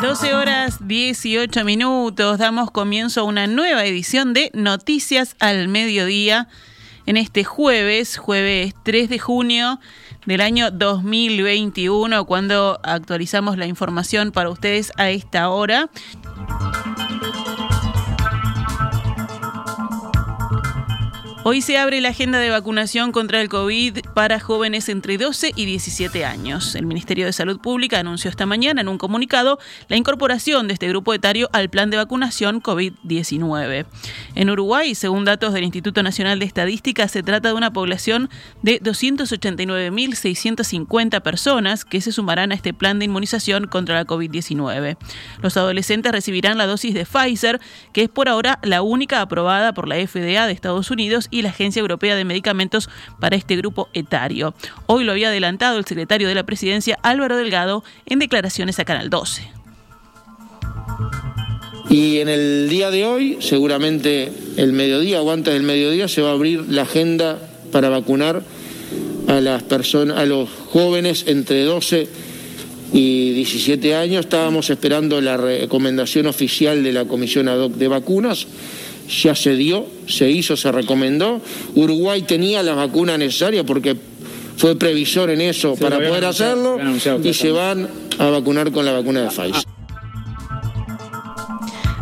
12 horas 18 minutos, damos comienzo a una nueva edición de Noticias al Mediodía en este jueves, jueves 3 de junio del año 2021, cuando actualizamos la información para ustedes a esta hora. Hoy se abre la agenda de vacunación contra el COVID para jóvenes entre 12 y 17 años. El Ministerio de Salud Pública anunció esta mañana en un comunicado la incorporación de este grupo etario al plan de vacunación COVID-19. En Uruguay, según datos del Instituto Nacional de Estadística, se trata de una población de 289.650 personas que se sumarán a este plan de inmunización contra la COVID-19. Los adolescentes recibirán la dosis de Pfizer, que es por ahora la única aprobada por la FDA de Estados Unidos y la Agencia Europea de Medicamentos para este grupo etario. Hoy lo había adelantado el secretario de la Presidencia, Álvaro Delgado, en declaraciones a Canal 12. Y en el día de hoy, seguramente el mediodía o antes del mediodía, se va a abrir la agenda para vacunar a las personas, a los jóvenes entre 12 y 17 años. Estábamos esperando la recomendación oficial de la Comisión Ad hoc de Vacunas ya se dio, se hizo, se recomendó. Uruguay tenía la vacuna necesaria porque fue previsor en eso para poder hacerlo y se van a vacunar con la vacuna de Pfizer.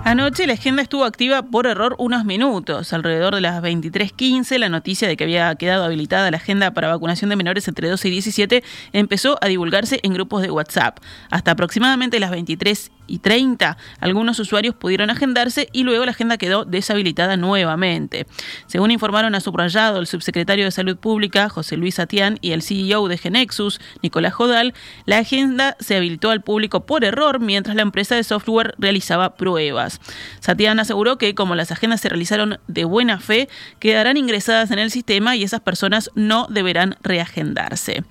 Anoche la agenda estuvo activa por error unos minutos. Alrededor de las 23.15, la noticia de que había quedado habilitada la agenda para vacunación de menores entre 12 y 17 empezó a divulgarse en grupos de WhatsApp. Hasta aproximadamente las 23 y 30. Algunos usuarios pudieron agendarse y luego la agenda quedó deshabilitada nuevamente. Según informaron a subrayado el subsecretario de Salud Pública, José Luis Atián, y el CEO de Genexus, Nicolás Jodal, la agenda se habilitó al público por error mientras la empresa de software realizaba pruebas. Satián aseguró que como las agendas se realizaron de buena fe, quedarán ingresadas en el sistema y esas personas no deberán reagendarse.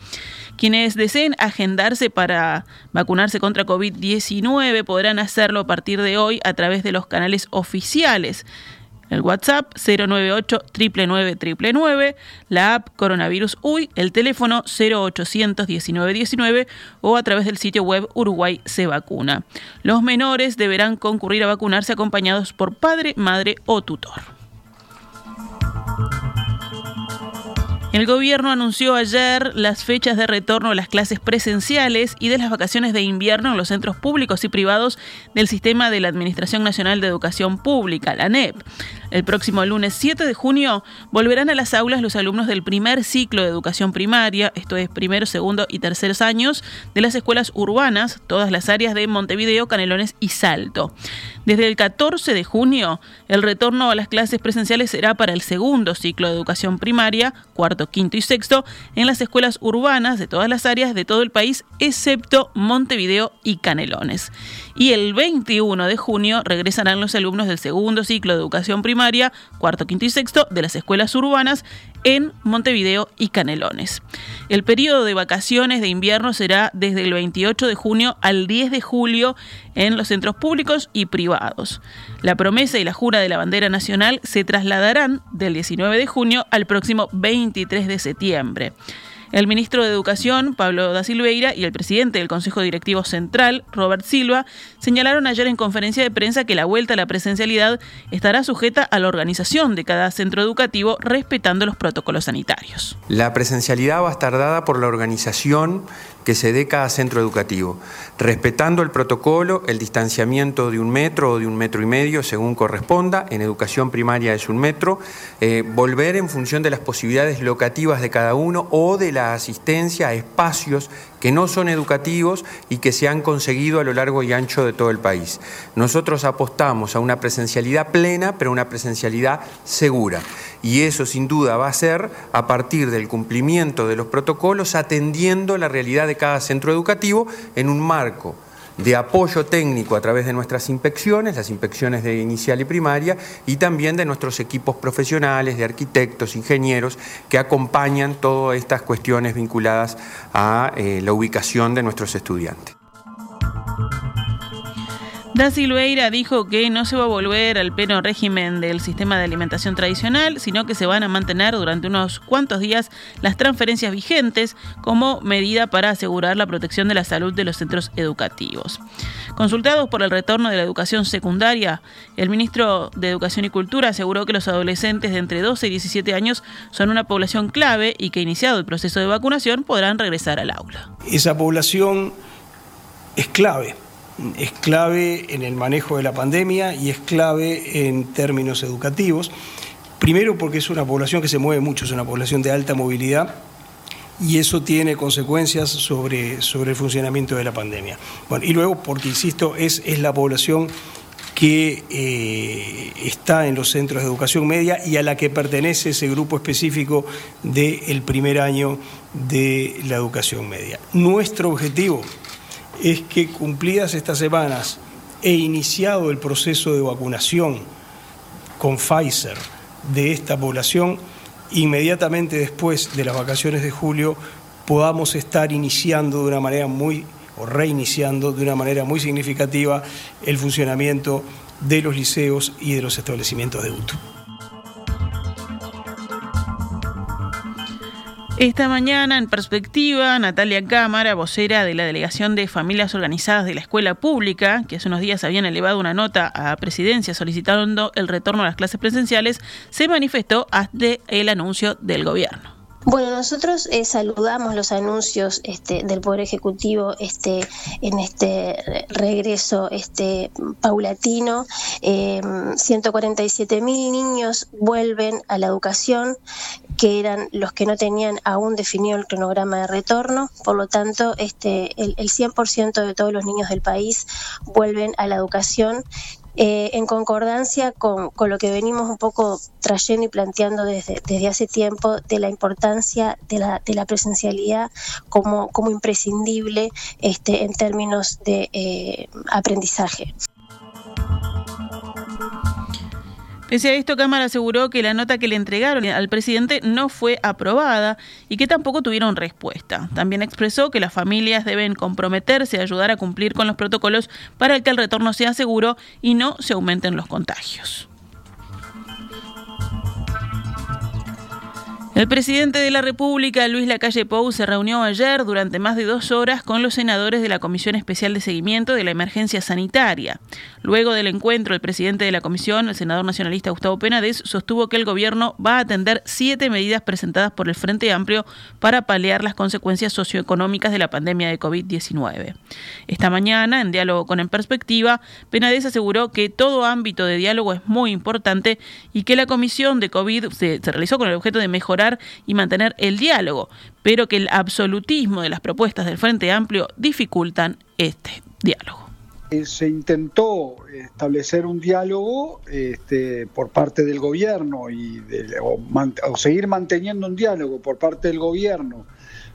Quienes deseen agendarse para vacunarse contra COVID-19 podrán hacerlo a partir de hoy a través de los canales oficiales. El WhatsApp 098 999 la app Coronavirus UI, el teléfono 0800 1919 o a través del sitio web Uruguay se vacuna. Los menores deberán concurrir a vacunarse acompañados por padre, madre o tutor. El gobierno anunció ayer las fechas de retorno a las clases presenciales y de las vacaciones de invierno en los centros públicos y privados del sistema de la Administración Nacional de Educación Pública, la ANEP. El próximo lunes 7 de junio volverán a las aulas los alumnos del primer ciclo de educación primaria, esto es primero, segundo y terceros años, de las escuelas urbanas, todas las áreas de Montevideo, Canelones y Salto. Desde el 14 de junio, el retorno a las clases presenciales será para el segundo ciclo de educación primaria, cuarto, quinto y sexto, en las escuelas urbanas de todas las áreas de todo el país, excepto Montevideo y Canelones. Y el 21 de junio regresarán los alumnos del segundo ciclo de educación primaria cuarto, quinto y sexto de las escuelas urbanas en Montevideo y Canelones. El periodo de vacaciones de invierno será desde el 28 de junio al 10 de julio en los centros públicos y privados. La promesa y la jura de la bandera nacional se trasladarán del 19 de junio al próximo 23 de septiembre. El ministro de Educación, Pablo da Silveira, y el presidente del Consejo Directivo Central, Robert Silva, señalaron ayer en conferencia de prensa que la vuelta a la presencialidad estará sujeta a la organización de cada centro educativo respetando los protocolos sanitarios. La presencialidad va a estar dada por la organización que se dé cada centro educativo, respetando el protocolo, el distanciamiento de un metro o de un metro y medio según corresponda, en educación primaria es un metro, eh, volver en función de las posibilidades locativas de cada uno o de la asistencia a espacios que no son educativos y que se han conseguido a lo largo y ancho de todo el país. Nosotros apostamos a una presencialidad plena, pero una presencialidad segura. Y eso sin duda va a ser a partir del cumplimiento de los protocolos, atendiendo la realidad de cada centro educativo en un marco de apoyo técnico a través de nuestras inspecciones, las inspecciones de inicial y primaria, y también de nuestros equipos profesionales, de arquitectos, ingenieros, que acompañan todas estas cuestiones vinculadas a eh, la ubicación de nuestros estudiantes. Da Silveira dijo que no se va a volver al pleno régimen del sistema de alimentación tradicional, sino que se van a mantener durante unos cuantos días las transferencias vigentes como medida para asegurar la protección de la salud de los centros educativos. Consultados por el retorno de la educación secundaria, el ministro de Educación y Cultura aseguró que los adolescentes de entre 12 y 17 años son una población clave y que iniciado el proceso de vacunación podrán regresar al aula. Esa población es clave es clave en el manejo de la pandemia y es clave en términos educativos. Primero porque es una población que se mueve mucho, es una población de alta movilidad y eso tiene consecuencias sobre, sobre el funcionamiento de la pandemia. Bueno, y luego porque, insisto, es, es la población que eh, está en los centros de educación media y a la que pertenece ese grupo específico del primer año de la educación media. Nuestro objetivo es que cumplidas estas semanas he iniciado el proceso de vacunación con Pfizer de esta población, inmediatamente después de las vacaciones de julio podamos estar iniciando de una manera muy, o reiniciando de una manera muy significativa el funcionamiento de los liceos y de los establecimientos de UTU. Esta mañana, en perspectiva, Natalia Cámara, vocera de la Delegación de Familias Organizadas de la Escuela Pública, que hace unos días habían elevado una nota a presidencia solicitando el retorno a las clases presenciales, se manifestó ante el anuncio del gobierno. Bueno, nosotros eh, saludamos los anuncios este, del Poder Ejecutivo este, en este regreso este, paulatino. Eh, 147 mil niños vuelven a la educación, que eran los que no tenían aún definido el cronograma de retorno. Por lo tanto, este, el, el 100% de todos los niños del país vuelven a la educación eh, en concordancia con, lo que venimos un poco trayendo y planteando desde, desde hace tiempo de la importancia de la, de la presencialidad como, como imprescindible este, en términos de eh, aprendizaje. Pese a esto, Cámara aseguró que la nota que le entregaron al presidente no fue aprobada y que tampoco tuvieron respuesta. También expresó que las familias deben comprometerse a ayudar a cumplir con los protocolos para que el retorno sea seguro y no se aumenten los contagios. El presidente de la República, Luis Lacalle Pou, se reunió ayer durante más de dos horas con los senadores de la Comisión Especial de Seguimiento de la Emergencia Sanitaria. Luego del encuentro, el presidente de la comisión, el senador nacionalista Gustavo Penades, sostuvo que el gobierno va a atender siete medidas presentadas por el Frente Amplio para paliar las consecuencias socioeconómicas de la pandemia de COVID-19. Esta mañana, en diálogo con En Perspectiva, Penades aseguró que todo ámbito de diálogo es muy importante y que la comisión de COVID se, se realizó con el objeto de mejorar y mantener el diálogo, pero que el absolutismo de las propuestas del Frente Amplio dificultan este diálogo. Eh, se intentó establecer un diálogo este, por parte del gobierno y o seguir manteniendo un diálogo por parte del gobierno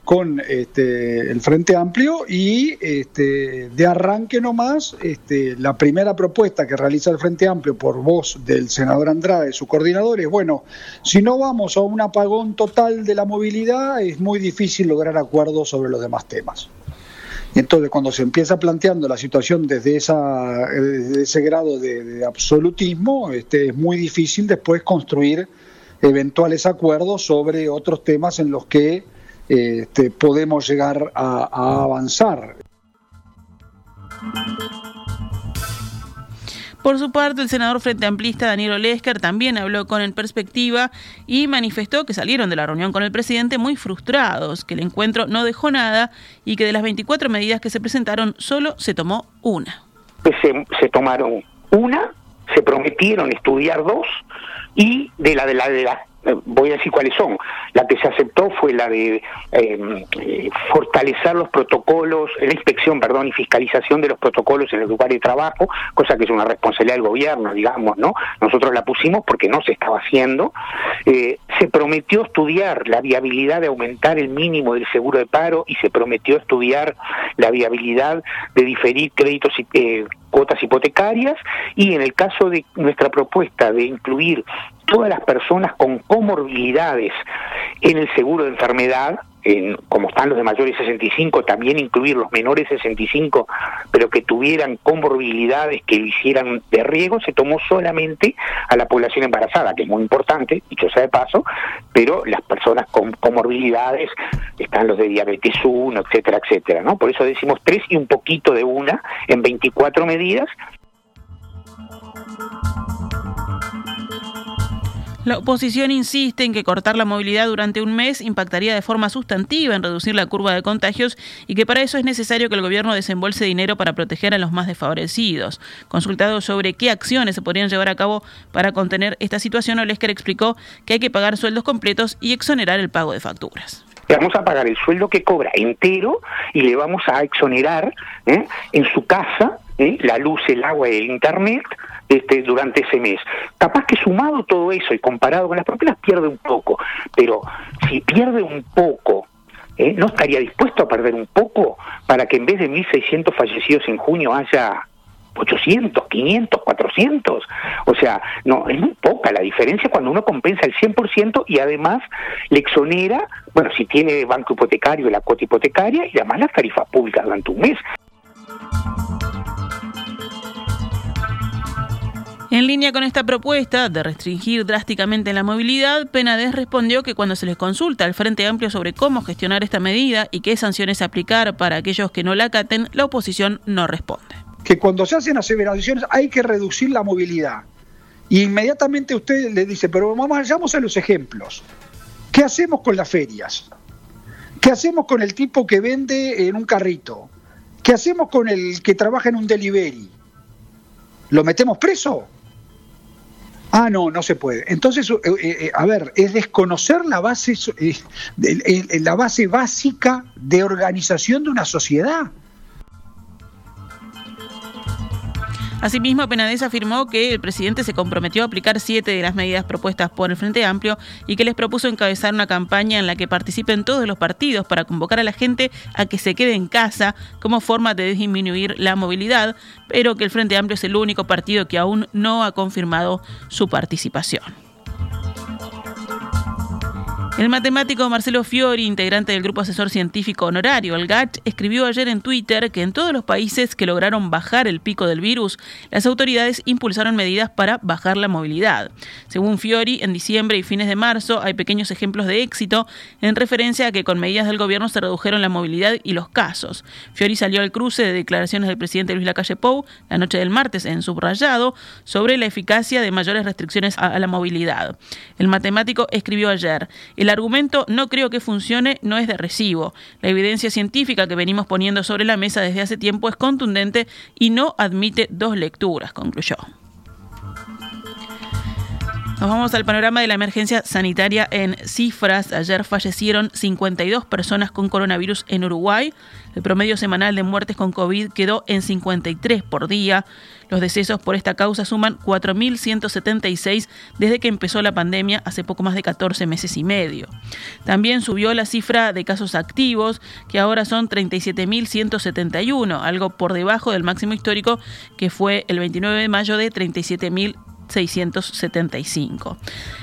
con este, el Frente Amplio y este, de arranque nomás este, la primera propuesta que realiza el Frente Amplio por voz del senador Andrade, su coordinador, es bueno, si no vamos a un apagón total de la movilidad es muy difícil lograr acuerdos sobre los demás temas. Entonces, cuando se empieza planteando la situación desde, esa, ese grado de, de absolutismo, este, es muy difícil después construir eventuales acuerdos sobre otros temas en los que este, podemos llegar a, avanzar. Por su parte, el senador frente amplista Daniel Olesker también habló con En Perspectiva y manifestó que salieron de la reunión con el presidente muy frustrados, que el encuentro no dejó nada y que de las 24 medidas que se presentaron solo se tomó una. Se, se tomaron una, se prometieron estudiar dos y de la de la de la eh, voy a decir cuáles son. La que se aceptó fue la de eh, fortalecer los protocolos, la inspección, perdón, y fiscalización de los protocolos en el lugar de trabajo, cosa que es una responsabilidad del gobierno, digamos, ¿no? Nosotros la pusimos porque no se estaba haciendo. Eh, se prometió estudiar la viabilidad de aumentar el mínimo del seguro de paro y se prometió estudiar la viabilidad de diferir créditos y eh, cuotas hipotecarias y en el caso de nuestra propuesta de incluir todas las personas con comorbilidades en el seguro de enfermedad, como están los de mayores 65, también incluir los menores 65, pero que tuvieran comorbilidades que hicieran de riesgo, se tomó solamente a la población embarazada, que es muy importante, dicho sea de paso, pero las personas con comorbilidades, están los de diabetes 1, etcétera, etcétera, ¿no? Por eso decimos tres y un poquito de una en 24 medidas La oposición insiste en que cortar la movilidad durante un mes impactaría de forma sustantiva en reducir la curva de contagios y que para eso es necesario que el gobierno desembolse dinero para proteger a los más desfavorecidos. Consultado sobre qué acciones se podrían llevar a cabo para contener esta situación, Olesker explicó que hay que pagar sueldos completos y exonerar el pago de facturas. vamos a pagar el sueldo que cobra entero y le vamos a exonerar ¿eh? en su casa ¿eh? la luz, el agua y el internet este, durante ese mes. Capaz que sumado todo eso y comparado con las propias pierde un poco, pero si pierde un poco, ¿eh? ¿no estaría dispuesto a perder un poco para que en vez de 1.600 fallecidos en junio haya 800, 500, 400. O sea, no, es muy poca la diferencia cuando uno compensa el 100% y además le exonera, bueno, si tiene banco hipotecario, la cuota hipotecaria y además las tarifas públicas durante un mes. En línea con esta propuesta de restringir drásticamente la movilidad, Penades respondió que cuando se les consulta al Frente Amplio sobre cómo gestionar esta medida y qué sanciones aplicar para aquellos que no la acaten, la oposición no responde. Que cuando se hacen aseveraciones hay que reducir la movilidad. Y inmediatamente usted le dice, pero vamos, a los ejemplos. ¿Qué hacemos con las ferias? ¿Qué hacemos con el tipo que vende en un carrito? ¿Qué hacemos con el que trabaja en un delivery? ¿Lo metemos preso? Ah, no, no se puede. Entonces, eh, eh, eh, a ver, es desconocer la base, la base básica de organización de una sociedad. Asimismo, Penades afirmó que el presidente se comprometió a aplicar siete de las medidas propuestas por el Frente Amplio y que les propuso encabezar una campaña en la que participen todos los partidos para convocar a la gente a que se quede en casa como forma de disminuir la movilidad, pero que el Frente Amplio es el único partido que aún no ha confirmado su participación. El matemático Marcelo Fiori, integrante del Grupo Asesor Científico Honorario, el GACH, escribió ayer en Twitter que en todos los países que lograron bajar el pico del virus, las autoridades impulsaron medidas para bajar la movilidad. Según Fiori, en diciembre y fines de marzo hay pequeños ejemplos de éxito en referencia a que con medidas del gobierno se redujeron la movilidad y los casos. Fiori salió al cruce de declaraciones del presidente Luis Lacalle Pou la noche del martes en subrayado sobre la eficacia de mayores restricciones a la movilidad. El matemático escribió ayer, el argumento no creo que funcione no es de recibo. La evidencia científica que venimos poniendo sobre la mesa desde hace tiempo es contundente y no admite dos lecturas, concluyó. Nos vamos al panorama de la emergencia sanitaria en cifras. Ayer fallecieron 52 personas con coronavirus en Uruguay. El promedio semanal de muertes con COVID quedó en 53 por día. Los decesos por esta causa suman 4.176 desde que empezó la pandemia hace poco más de 14 meses y medio. También subió la cifra de casos activos, que ahora son 37.171, algo por debajo del máximo histórico que fue el 29 de mayo de 37.000 675.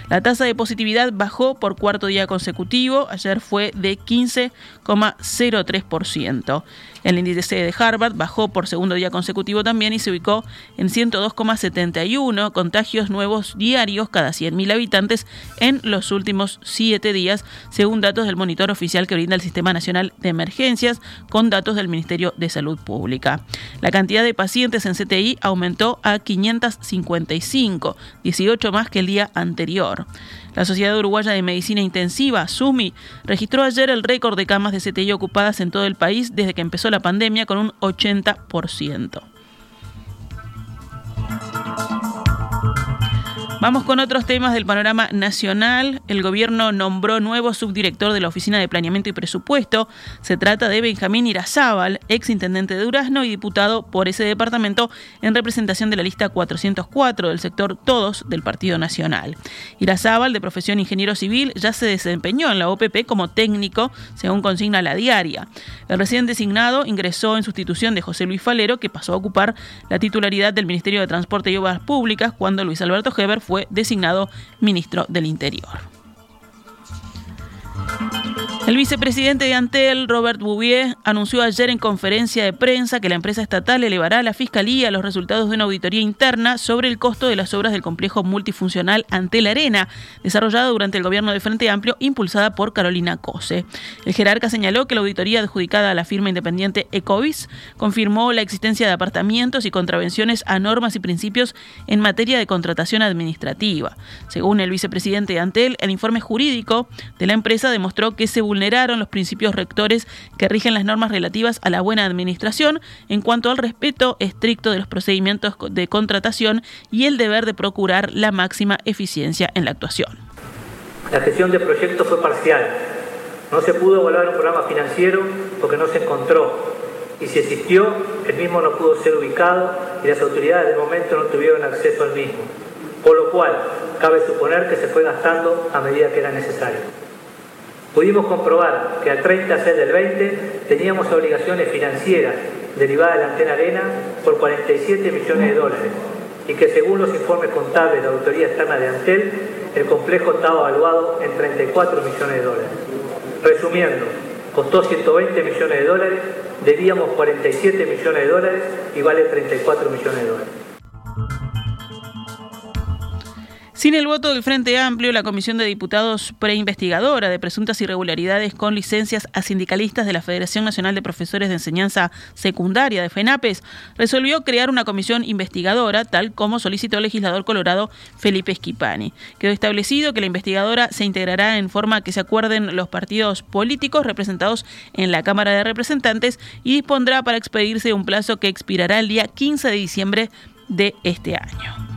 La tasa de positividad bajó por cuarto día consecutivo, ayer fue de 15,03%. El índice de Harvard bajó por segundo día consecutivo también y se ubicó en 102,71 contagios nuevos diarios cada 100.000 habitantes en los últimos siete días, según datos del monitor oficial que brinda el Sistema Nacional de Emergencias, con datos del Ministerio de Salud Pública. La cantidad de pacientes en CTI aumentó a 555, 18 más que el día anterior. La Sociedad Uruguaya de Medicina Intensiva, SUMI, registró ayer el récord de camas de CTI ocupadas en todo el país desde que empezó la pandemia con un 80%. Vamos con otros temas del panorama nacional. El gobierno nombró nuevo subdirector de la Oficina de Planeamiento y Presupuesto. Se trata de Benjamín Irazábal, ex intendente de Durazno y diputado por ese departamento en representación de la lista 404 del sector Todos del Partido Nacional. Irazábal, de profesión ingeniero civil, ya se desempeñó en la OPP como técnico, según consigna la diaria. El recién designado ingresó en sustitución de José Luis Falero, que pasó a ocupar la titularidad del Ministerio de Transporte y Obras Públicas cuando Luis Alberto Heber fue designado ministro del Interior. El vicepresidente de Antel, Robert Bouvier, anunció ayer en conferencia de prensa que la empresa estatal elevará a la Fiscalía los resultados de una auditoría interna sobre el costo de las obras del complejo multifuncional Antel Arena, desarrollado durante el gobierno de Frente Amplio, impulsada por Carolina Cose. El jerarca señaló que la auditoría adjudicada a la firma independiente Ecovis confirmó la existencia de apartamientos y contravenciones a normas y principios en materia de contratación administrativa. Según el vicepresidente de Antel, el informe jurídico de la empresa demostró que se vulneraron los principios rectores que rigen las normas relativas a la buena administración en cuanto al respeto estricto de los procedimientos de contratación y el deber de procurar la máxima eficiencia en la actuación. La gestión del proyecto fue parcial. No se pudo evaluar un programa financiero porque no se encontró. Y si existió, el mismo no pudo ser ubicado y las autoridades del momento no tuvieron acceso al mismo. Por lo cual, cabe suponer que se fue gastando a medida que era necesario. Pudimos comprobar que al 30 6 del 20 teníamos obligaciones financieras derivadas de la antena arena por 47 millones de dólares y que según los informes contables de la Autoridad Externa de Antel, el complejo estaba evaluado en 34 millones de dólares. Resumiendo, costó 120 millones de dólares, debíamos 47 millones de dólares y vale 34 millones de dólares. Sin el voto del Frente Amplio, la Comisión de Diputados preinvestigadora de presuntas irregularidades con licencias a sindicalistas de la Federación Nacional de Profesores de Enseñanza Secundaria de FENAPES resolvió crear una comisión investigadora, tal como solicitó el legislador colorado Felipe Schipani. Quedó establecido que la investigadora se integrará en forma que se acuerden los partidos políticos representados en la Cámara de Representantes y dispondrá para expedirse un plazo que expirará el día 15 de diciembre de este año.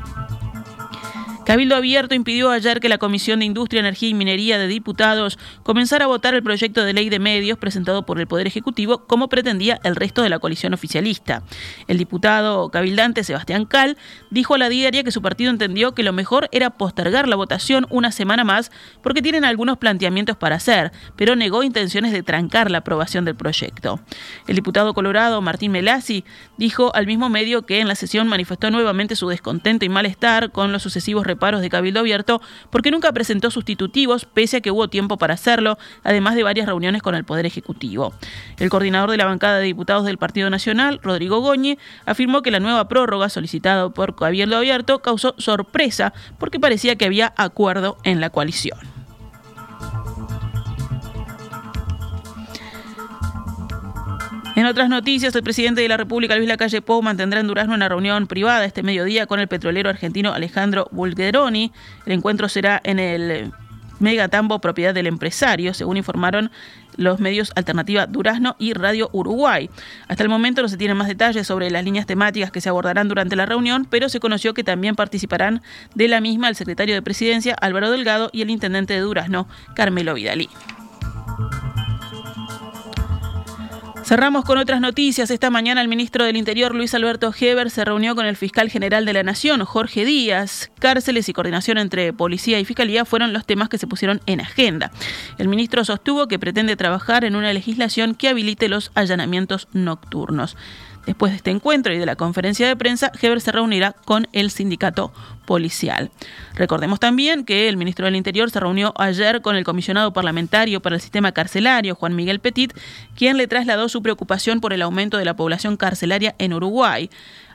Cabildo Abierto impidió ayer que la Comisión de Industria, Energía y Minería de Diputados comenzara a votar el proyecto de ley de medios presentado por el Poder Ejecutivo como pretendía el resto de la coalición oficialista. El diputado cabildante Sebastián Cal dijo a la diaria que su partido entendió que lo mejor era postergar la votación una semana más porque tienen algunos planteamientos para hacer, pero negó intenciones de trancar la aprobación del proyecto. El diputado colorado Martín Melasi dijo al mismo medio que en la sesión manifestó nuevamente su descontento y malestar con los sucesivos paros de Cabildo Abierto porque nunca presentó sustitutivos, pese a que hubo tiempo para hacerlo, además de varias reuniones con el Poder Ejecutivo. El coordinador de la bancada de diputados del Partido Nacional, Rodrigo Goñi, afirmó que la nueva prórroga solicitada por Cabildo Abierto causó sorpresa porque parecía que había acuerdo en la coalición. En otras noticias, el presidente de la República, Luis Lacalle Pou, mantendrá en Durazno una reunión privada este mediodía con el petrolero argentino Alejandro Bulgeroni. El encuentro será en el Megatambo, propiedad del empresario, según informaron los medios Alternativa Durazno y Radio Uruguay. Hasta el momento no se tienen más detalles sobre las líneas temáticas que se abordarán durante la reunión, pero se conoció que también participarán de la misma el secretario de Presidencia, Álvaro Delgado, y el intendente de Durazno, Carmelo Vidalí. Cerramos con otras noticias. Esta mañana el ministro del Interior, Luis Alberto Heber, se reunió con el fiscal general de la Nación, Jorge Díaz. Cárceles y coordinación entre policía y fiscalía fueron los temas que se pusieron en agenda. El ministro sostuvo que pretende trabajar en una legislación que habilite los allanamientos nocturnos. Después de este encuentro y de la conferencia de prensa, Heber se reunirá con el sindicato policial. Recordemos también que el ministro del Interior se reunió ayer con el comisionado parlamentario para el sistema carcelario, Juan Miguel Petit, quien le trasladó su preocupación por el aumento de la población carcelaria en Uruguay.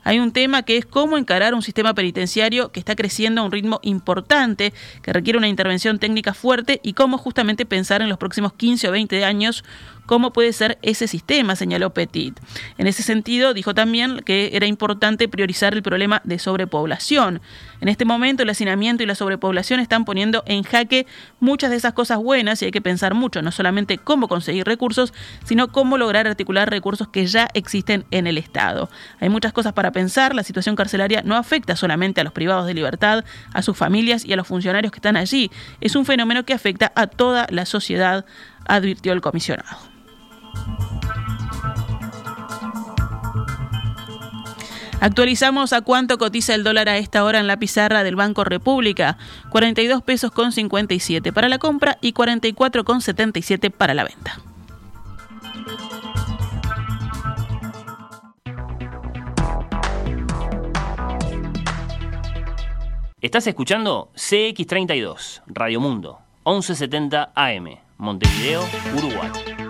Hay un tema que es cómo encarar un sistema penitenciario que está creciendo a un ritmo importante, que requiere una intervención técnica fuerte y cómo justamente pensar en los próximos 15 o 20 años cómo puede ser ese sistema, señaló Petit. En ese sentido, dijo también que era importante priorizar el problema de sobrepoblación. En este momento, el hacinamiento y la sobrepoblación están poniendo en jaque muchas de esas cosas buenas y hay que pensar mucho, no solamente cómo conseguir recursos, sino cómo lograr articular recursos que ya existen en el Estado. Hay muchas cosas para pensar, la situación carcelaria no afecta solamente a los privados de libertad, a sus familias y a los funcionarios que están allí, es un fenómeno que afecta a toda la sociedad, advirtió el comisionado. Actualizamos a cuánto cotiza el dólar a esta hora en la pizarra del Banco República. 42 pesos con 57 para la compra y 44 con 77 para la venta. Estás escuchando CX32, Radio Mundo, 1170 AM. Montevideo, Uruguay.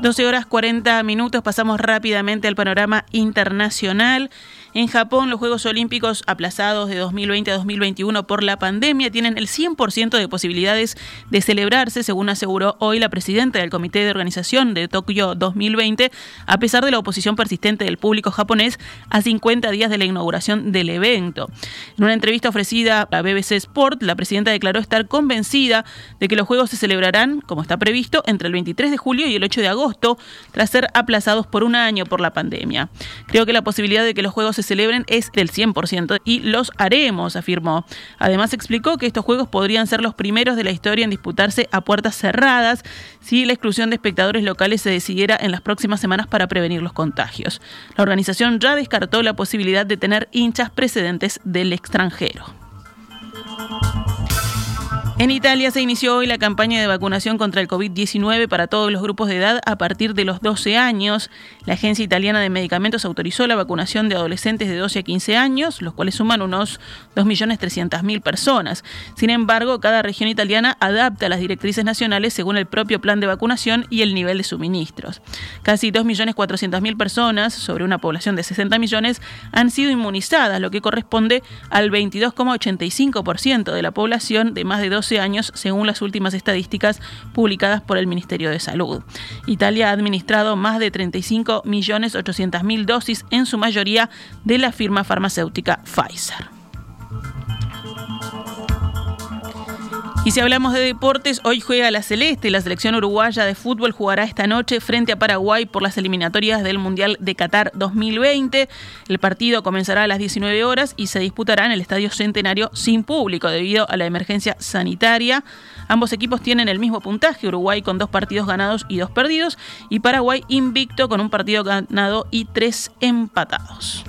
Doce horas 40 minutos, pasamos rápidamente al panorama internacional. En Japón, los Juegos Olímpicos aplazados de 2020 a 2021 por la pandemia tienen el 100% de posibilidades de celebrarse, según aseguró hoy la presidenta del Comité de Organización de Tokio 2020, a pesar de la oposición persistente del público japonés a 50 días de la inauguración del evento. En una entrevista ofrecida a BBC Sport, la presidenta declaró estar convencida de que los Juegos se celebrarán, como está previsto, entre el 23 de julio y el 8 de agosto, tras ser aplazados por un año por la pandemia. Creo que la posibilidad de que los Juegos se celebren es del 100% y los haremos, afirmó. Además explicó que estos Juegos podrían ser los primeros de la historia en disputarse a puertas cerradas si la exclusión de espectadores locales se decidiera en las próximas semanas para prevenir los contagios. La organización ya descartó la posibilidad de tener hinchas precedentes del extranjero. En Italia se inició hoy la campaña de vacunación contra el COVID-19 para todos los grupos de edad a partir de los 12 años. La Agencia Italiana de Medicamentos autorizó la vacunación de adolescentes de 12 a 15 años, los cuales suman unos 2.300.000 personas. Sin embargo, cada región italiana adapta las directrices nacionales según el propio plan de vacunación y el nivel de suministros. Casi 2.400.000 personas, sobre una población de 60 millones, han sido inmunizadas, lo que corresponde al 22,85% de la población de más de 12 años, según las últimas estadísticas publicadas por el Ministerio de Salud. Italia ha administrado más de 35.800.000 dosis, en su mayoría de la firma farmacéutica Pfizer. Y si hablamos de deportes, hoy juega la Celeste. La selección uruguaya de fútbol jugará esta noche frente a Paraguay por las eliminatorias del Mundial de Qatar 2020. El partido comenzará a las 19 horas y se disputará en el Estadio Centenario sin público debido a la emergencia sanitaria. Ambos equipos tienen el mismo puntaje, Uruguay con dos partidos ganados y dos perdidos y Paraguay invicto con un partido ganado y tres empatados.